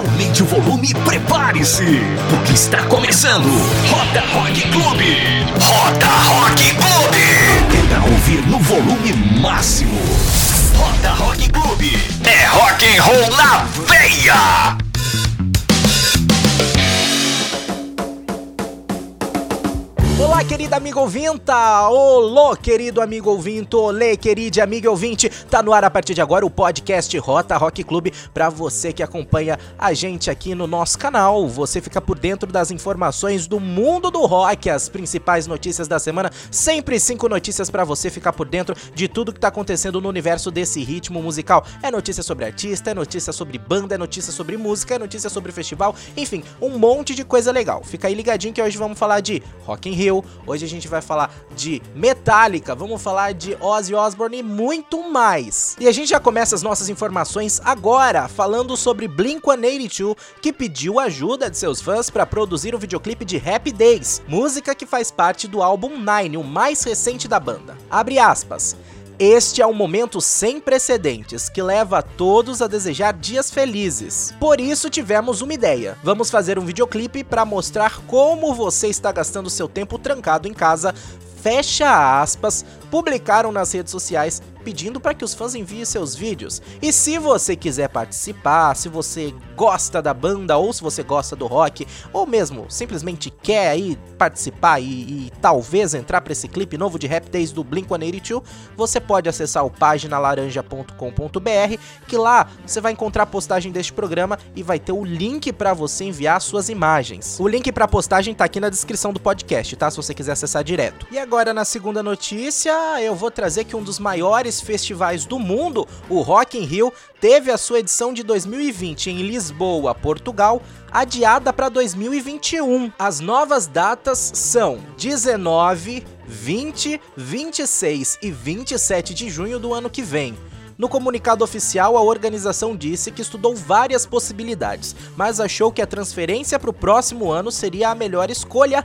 Aumente o volume e prepare-se, porque está começando Roda Rock Clube. Roda Rock Clube. Tenta ouvir no volume máximo. Roda Rock Clube. É rock and roll na veia. Olá, querida amiga ouvinta! Olô, querido amigo ouvinte! Olê, querida amiga ouvinte! Tá no ar a partir de agora o podcast Rota Rock Clube para você que acompanha a gente aqui no nosso canal. Você fica por dentro das informações do mundo do rock, as principais notícias da semana, sempre cinco notícias para você ficar por dentro de tudo que tá acontecendo no universo desse ritmo musical. É notícia sobre artista, é notícia sobre banda, é notícia sobre música, é notícia sobre festival, enfim, um monte de coisa legal. Fica aí ligadinho que hoje vamos falar de Rock in Rio, Hoje a gente vai falar de Metallica, vamos falar de Ozzy Osbourne e muito mais. E a gente já começa as nossas informações agora, falando sobre Blink-182, que pediu ajuda de seus fãs para produzir o videoclipe de Happy Days, música que faz parte do álbum Nine, o mais recente da banda. Abre aspas. Este é um momento sem precedentes que leva a todos a desejar dias felizes. Por isso tivemos uma ideia. Vamos fazer um videoclipe para mostrar como você está gastando seu tempo trancado em casa fecha aspas, publicaram nas redes sociais pedindo para que os fãs enviem seus vídeos. E se você quiser participar, se você gosta da banda ou se você gosta do rock, ou mesmo simplesmente quer aí participar e, e talvez entrar para esse clipe novo de Rap Days do Blink-182, você pode acessar o paginalaranja.com.br, que lá você vai encontrar a postagem deste programa e vai ter o link para você enviar suas imagens. O link para a postagem tá aqui na descrição do podcast, tá? Se você quiser acessar direto. E agora na segunda notícia, eu vou trazer que um dos maiores festivais do mundo, o Rock in Rio, teve a sua edição de 2020 em Lisboa, Portugal, adiada para 2021. As novas datas são 19, 20, 26 e 27 de junho do ano que vem. No comunicado oficial, a organização disse que estudou várias possibilidades, mas achou que a transferência para o próximo ano seria a melhor escolha.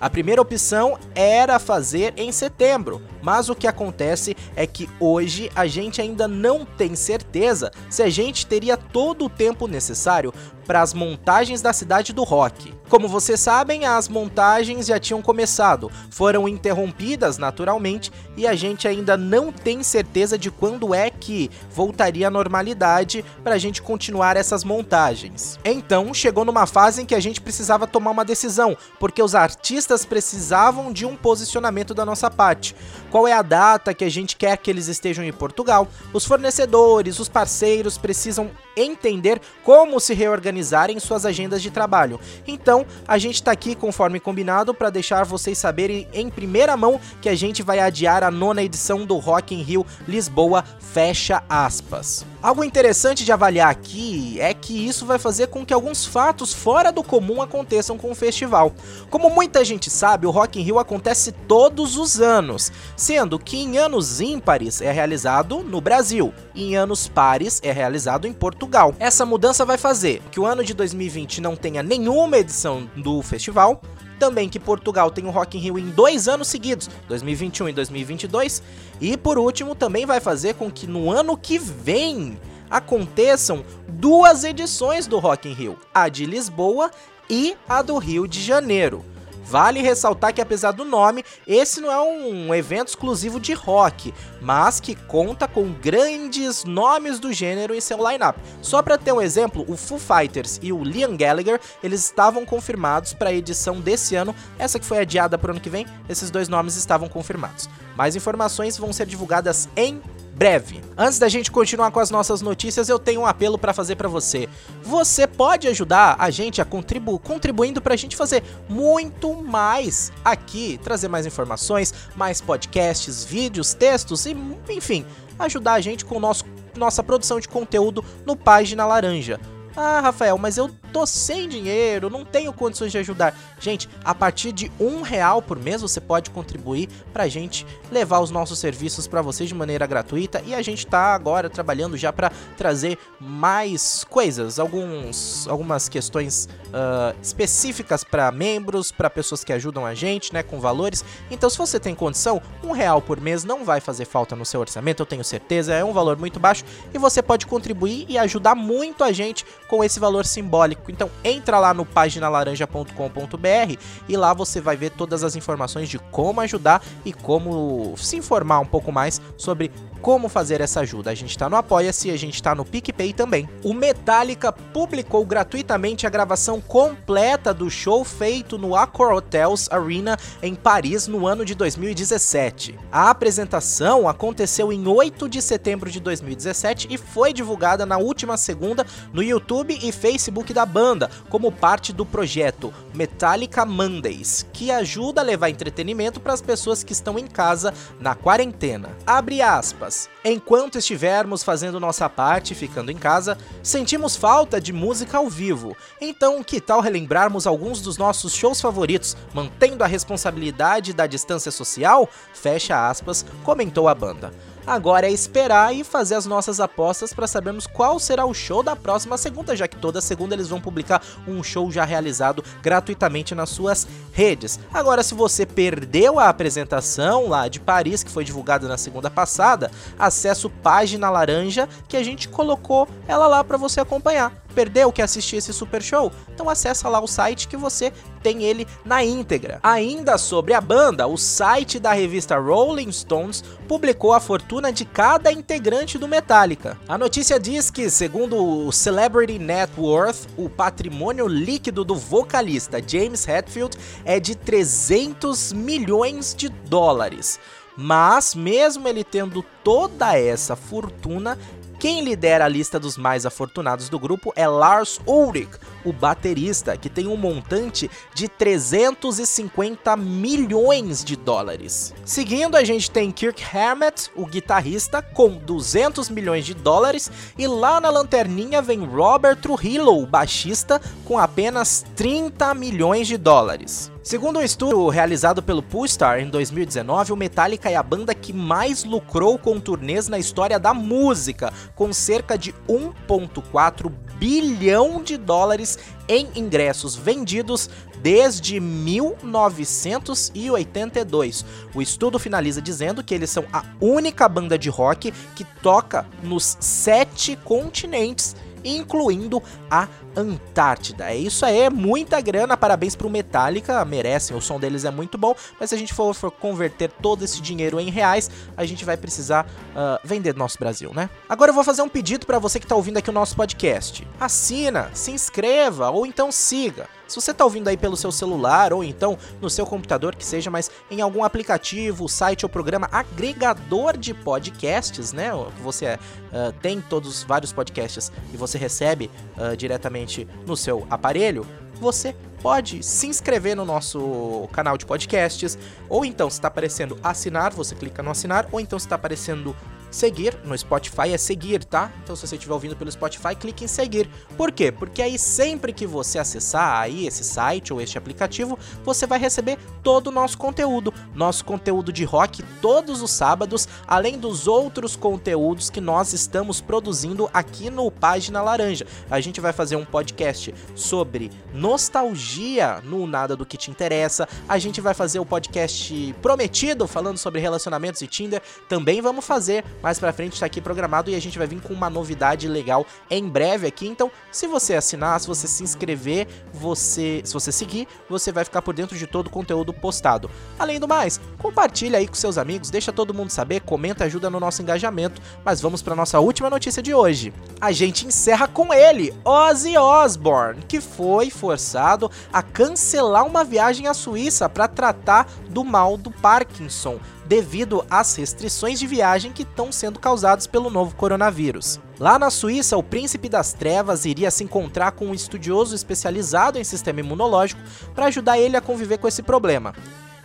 A primeira opção era fazer em setembro, mas o que acontece é que hoje a gente ainda não tem certeza se a gente teria todo o tempo necessário para as montagens da cidade do rock. Como vocês sabem, as montagens já tinham começado, foram interrompidas naturalmente e a gente ainda não tem certeza de quando é que voltaria à normalidade para a gente continuar essas montagens. Então chegou numa fase em que a gente precisava tomar uma decisão, porque os artistas precisavam de um posicionamento da nossa parte. Qual é a data que a gente quer que eles estejam em Portugal? Os fornecedores, os parceiros precisam entender como se reorganizar em suas agendas de trabalho. Então, a gente está aqui conforme combinado para deixar vocês saberem em primeira mão que a gente vai adiar a nona edição do Rock in Rio Lisboa, fecha aspas. Algo interessante de avaliar aqui é que isso vai fazer com que alguns fatos fora do comum aconteçam com o festival. Como muita gente sabe, o Rock in Rio acontece todos os anos, sendo que em anos ímpares é realizado no Brasil e em anos pares é realizado em Portugal. Essa mudança vai fazer que o ano de 2020 não tenha nenhuma edição do festival, também que Portugal tem o Rock in Rio em dois anos seguidos, 2021 e 2022. E por último, também vai fazer com que no ano que vem aconteçam duas edições do Rock in Rio, a de Lisboa e a do Rio de Janeiro. Vale ressaltar que, apesar do nome, esse não é um evento exclusivo de rock, mas que conta com grandes nomes do gênero em seu lineup. Só para ter um exemplo, o Foo Fighters e o Liam Gallagher eles estavam confirmados para a edição desse ano, essa que foi adiada para o ano que vem, esses dois nomes estavam confirmados. Mais informações vão ser divulgadas em breve. Antes da gente continuar com as nossas notícias, eu tenho um apelo para fazer para você. Você pode ajudar a gente a contribu contribuindo para a gente fazer muito mais aqui, trazer mais informações, mais podcasts, vídeos, textos e, enfim, ajudar a gente com nosso, nossa produção de conteúdo no Página Laranja. Ah, Rafael, mas eu tô sem dinheiro, não tenho condições de ajudar. Gente, a partir de um real por mês você pode contribuir pra gente levar os nossos serviços para vocês de maneira gratuita e a gente tá agora trabalhando já para trazer mais coisas, alguns, algumas questões uh, específicas para membros, para pessoas que ajudam a gente, né, com valores. Então, se você tem condição, um real por mês não vai fazer falta no seu orçamento, eu tenho certeza, é um valor muito baixo e você pode contribuir e ajudar muito a gente com esse valor simbólico. Então, entra lá no paginalaranja.com.br e lá você vai ver todas as informações de como ajudar e como se informar um pouco mais sobre como fazer essa ajuda. A gente está no Apoia-se, a gente está no PicPay também. O Metallica publicou gratuitamente a gravação completa do show feito no Accor Hotels Arena em Paris no ano de 2017. A apresentação aconteceu em 8 de setembro de 2017 e foi divulgada na última segunda no YouTube e Facebook da banda, como parte do projeto Metallica Mondays, que ajuda a levar entretenimento para as pessoas que estão em casa na quarentena. Abre aspas. Enquanto estivermos fazendo nossa parte, ficando em casa, sentimos falta de música ao vivo. Então, que tal relembrarmos alguns dos nossos shows favoritos, mantendo a responsabilidade da distância social? Fecha aspas, comentou a banda. Agora é esperar e fazer as nossas apostas para sabermos qual será o show da próxima segunda, já que toda segunda eles vão publicar um show já realizado gratuitamente nas suas redes. Agora, se você perdeu a apresentação lá de Paris, que foi divulgada na segunda passada, acesse o Página Laranja, que a gente colocou ela lá para você acompanhar perdeu que assistir esse super show? Então acessa lá o site que você tem ele na íntegra. Ainda sobre a banda, o site da revista Rolling Stones publicou a fortuna de cada integrante do Metallica. A notícia diz que, segundo o Celebrity Net Worth, o patrimônio líquido do vocalista James Hetfield é de 300 milhões de dólares. Mas, mesmo ele tendo toda essa fortuna, quem lidera a lista dos mais afortunados do grupo é Lars Ulrich, o baterista, que tem um montante de 350 milhões de dólares. Seguindo, a gente tem Kirk Hammett, o guitarrista, com 200 milhões de dólares, e lá na lanterninha vem Robert Trujillo, o baixista, com apenas 30 milhões de dólares. Segundo um estudo realizado pelo Poolstar em 2019, o Metallica é a banda que mais lucrou com turnês na história da música, com cerca de 1,4 bilhão de dólares em ingressos vendidos desde 1982. O estudo finaliza dizendo que eles são a única banda de rock que toca nos sete continentes incluindo a Antártida. É isso aí, é muita grana, parabéns pro Metallica, merecem, o som deles é muito bom, mas se a gente for, for converter todo esse dinheiro em reais, a gente vai precisar uh, vender do nosso Brasil, né? Agora eu vou fazer um pedido para você que tá ouvindo aqui o nosso podcast. Assina, se inscreva ou então siga. Se você está ouvindo aí pelo seu celular ou então no seu computador, que seja, mas em algum aplicativo, site ou programa agregador de podcasts, né? Você uh, tem todos vários podcasts e você recebe uh, diretamente no seu aparelho, você pode se inscrever no nosso canal de podcasts, ou então se está aparecendo assinar, você clica no assinar, ou então se está aparecendo Seguir no Spotify é seguir, tá? Então se você estiver ouvindo pelo Spotify, clique em seguir. Por quê? Porque aí sempre que você acessar aí esse site ou este aplicativo, você vai receber todo o nosso conteúdo. Nosso conteúdo de rock todos os sábados, além dos outros conteúdos que nós estamos produzindo aqui no Página Laranja. A gente vai fazer um podcast sobre nostalgia no Nada do que te interessa. A gente vai fazer o podcast prometido falando sobre relacionamentos e Tinder. Também vamos fazer mais pra frente tá aqui programado e a gente vai vir com uma novidade legal em breve aqui. Então, se você assinar, se você se inscrever, você, se você seguir, você vai ficar por dentro de todo o conteúdo postado. Além do mais, compartilha aí com seus amigos, deixa todo mundo saber, comenta, ajuda no nosso engajamento. Mas vamos para nossa última notícia de hoje. A gente encerra com ele, Ozzy Osbourne, que foi forçado a cancelar uma viagem à Suíça para tratar do mal do Parkinson devido às restrições de viagem que estão sendo causadas pelo novo coronavírus. Lá na Suíça, o Príncipe das Trevas iria se encontrar com um estudioso especializado em sistema imunológico para ajudar ele a conviver com esse problema.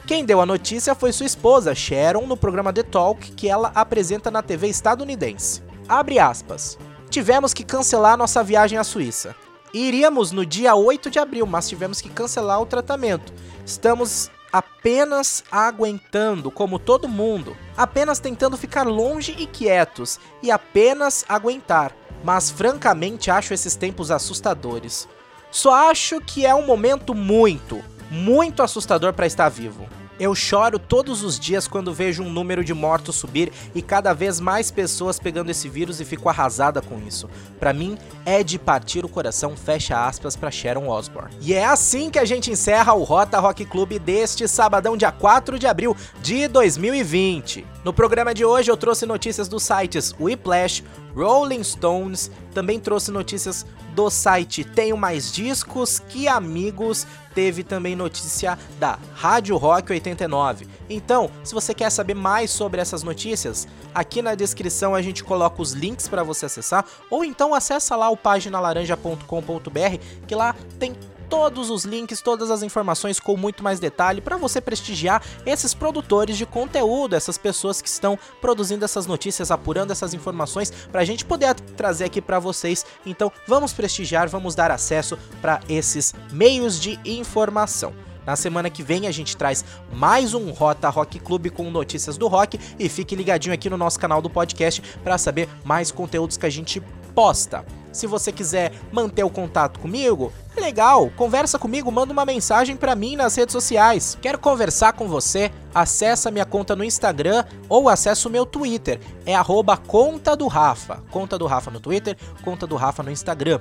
Quem deu a notícia foi sua esposa, Sharon, no programa The Talk que ela apresenta na TV estadunidense. Abre aspas. Tivemos que cancelar nossa viagem à Suíça. Iríamos no dia 8 de abril, mas tivemos que cancelar o tratamento. Estamos apenas aguentando, como todo mundo, apenas tentando ficar longe e quietos e apenas aguentar. Mas francamente acho esses tempos assustadores. Só acho que é um momento muito, muito assustador para estar vivo. Eu choro todos os dias quando vejo um número de mortos subir e cada vez mais pessoas pegando esse vírus e fico arrasada com isso. Para mim, é de partir o coração, fecha aspas para Sharon Osbourne. E é assim que a gente encerra o Rota Rock Club deste sabadão, dia 4 de abril de 2020. No programa de hoje eu trouxe notícias dos sites Whiplash, Rolling Stones, também trouxe notícias do site Tenho Mais Discos que Amigos, teve também notícia da Rádio Rock 89. Então, se você quer saber mais sobre essas notícias, aqui na descrição a gente coloca os links para você acessar, ou então acessa lá o paginalaranja.com.br, que lá tem todos os links, todas as informações com muito mais detalhe para você prestigiar esses produtores de conteúdo, essas pessoas que estão produzindo essas notícias, apurando essas informações para a gente poder trazer aqui para vocês. Então, vamos prestigiar, vamos dar acesso para esses meios de informação. Na semana que vem a gente traz mais um Rota Rock Clube com notícias do rock e fique ligadinho aqui no nosso canal do podcast para saber mais conteúdos que a gente posta. Se você quiser manter o contato comigo, é legal, conversa comigo, manda uma mensagem para mim nas redes sociais. Quero conversar com você? Acesse minha conta no Instagram ou acesse o meu Twitter. É arroba conta do Rafa. Conta do Rafa no Twitter, conta do Rafa no Instagram.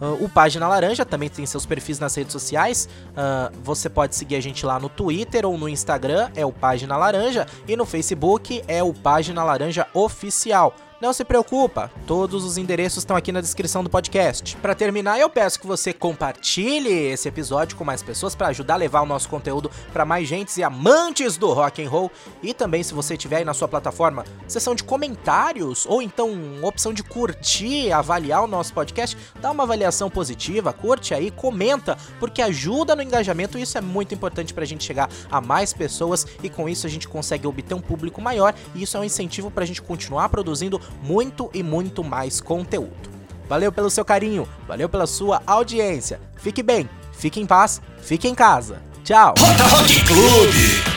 Uh, o Página Laranja também tem seus perfis nas redes sociais. Uh, você pode seguir a gente lá no Twitter ou no Instagram, é o Página Laranja. E no Facebook é o Página Laranja Oficial. Não se preocupa, todos os endereços estão aqui na descrição do podcast. Para terminar, eu peço que você compartilhe esse episódio com mais pessoas para ajudar a levar o nosso conteúdo para mais gente e amantes do rock and roll. E também, se você tiver aí na sua plataforma seção de comentários ou então opção de curtir, avaliar o nosso podcast, dá uma avaliação positiva, curte aí, comenta, porque ajuda no engajamento e isso é muito importante para a gente chegar a mais pessoas e com isso a gente consegue obter um público maior e isso é um incentivo para a gente continuar produzindo muito e muito mais conteúdo. Valeu pelo seu carinho, valeu pela sua audiência. Fique bem, fique em paz, fique em casa. Tchau. Rock Clube.